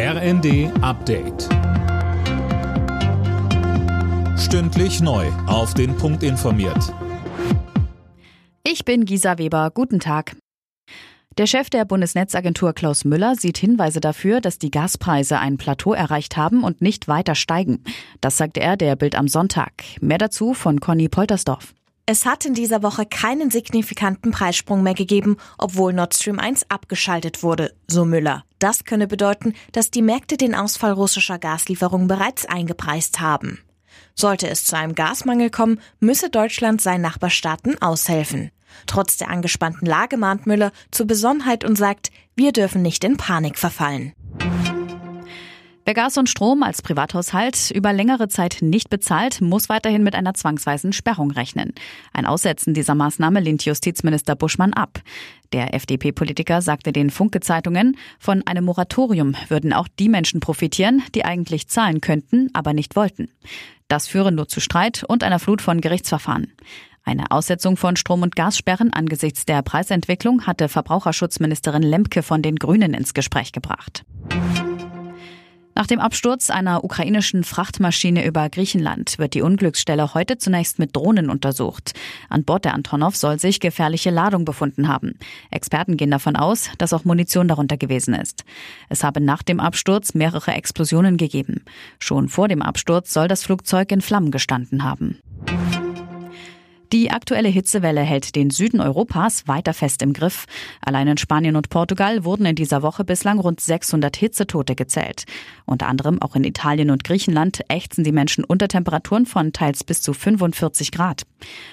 RND Update. Stündlich neu. Auf den Punkt informiert. Ich bin Gisa Weber. Guten Tag. Der Chef der Bundesnetzagentur Klaus Müller sieht Hinweise dafür, dass die Gaspreise ein Plateau erreicht haben und nicht weiter steigen. Das sagte er der Bild am Sonntag. Mehr dazu von Conny Poltersdorf. Es hat in dieser Woche keinen signifikanten Preissprung mehr gegeben, obwohl Nord Stream 1 abgeschaltet wurde, so Müller. Das könne bedeuten, dass die Märkte den Ausfall russischer Gaslieferungen bereits eingepreist haben. Sollte es zu einem Gasmangel kommen, müsse Deutschland seinen Nachbarstaaten aushelfen. Trotz der angespannten Lage mahnt Müller zur Besonnenheit und sagt, wir dürfen nicht in Panik verfallen. Wer Gas und Strom als Privathaushalt über längere Zeit nicht bezahlt, muss weiterhin mit einer zwangsweisen Sperrung rechnen. Ein Aussetzen dieser Maßnahme lehnt Justizminister Buschmann ab. Der FDP-Politiker sagte den Funke-Zeitungen, von einem Moratorium würden auch die Menschen profitieren, die eigentlich zahlen könnten, aber nicht wollten. Das führe nur zu Streit und einer Flut von Gerichtsverfahren. Eine Aussetzung von Strom- und Gassperren angesichts der Preisentwicklung hatte Verbraucherschutzministerin Lemke von den Grünen ins Gespräch gebracht. Nach dem Absturz einer ukrainischen Frachtmaschine über Griechenland wird die Unglücksstelle heute zunächst mit Drohnen untersucht. An Bord der Antonov soll sich gefährliche Ladung befunden haben. Experten gehen davon aus, dass auch Munition darunter gewesen ist. Es habe nach dem Absturz mehrere Explosionen gegeben. Schon vor dem Absturz soll das Flugzeug in Flammen gestanden haben. Die aktuelle Hitzewelle hält den Süden Europas weiter fest im Griff. Allein in Spanien und Portugal wurden in dieser Woche bislang rund 600 Hitzetote gezählt. Unter anderem auch in Italien und Griechenland ächzen die Menschen unter Temperaturen von teils bis zu 45 Grad.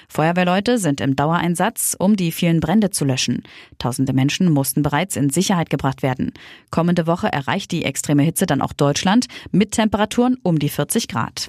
Feuerwehrleute sind im Dauereinsatz, um die vielen Brände zu löschen. Tausende Menschen mussten bereits in Sicherheit gebracht werden. Kommende Woche erreicht die extreme Hitze dann auch Deutschland mit Temperaturen um die 40 Grad.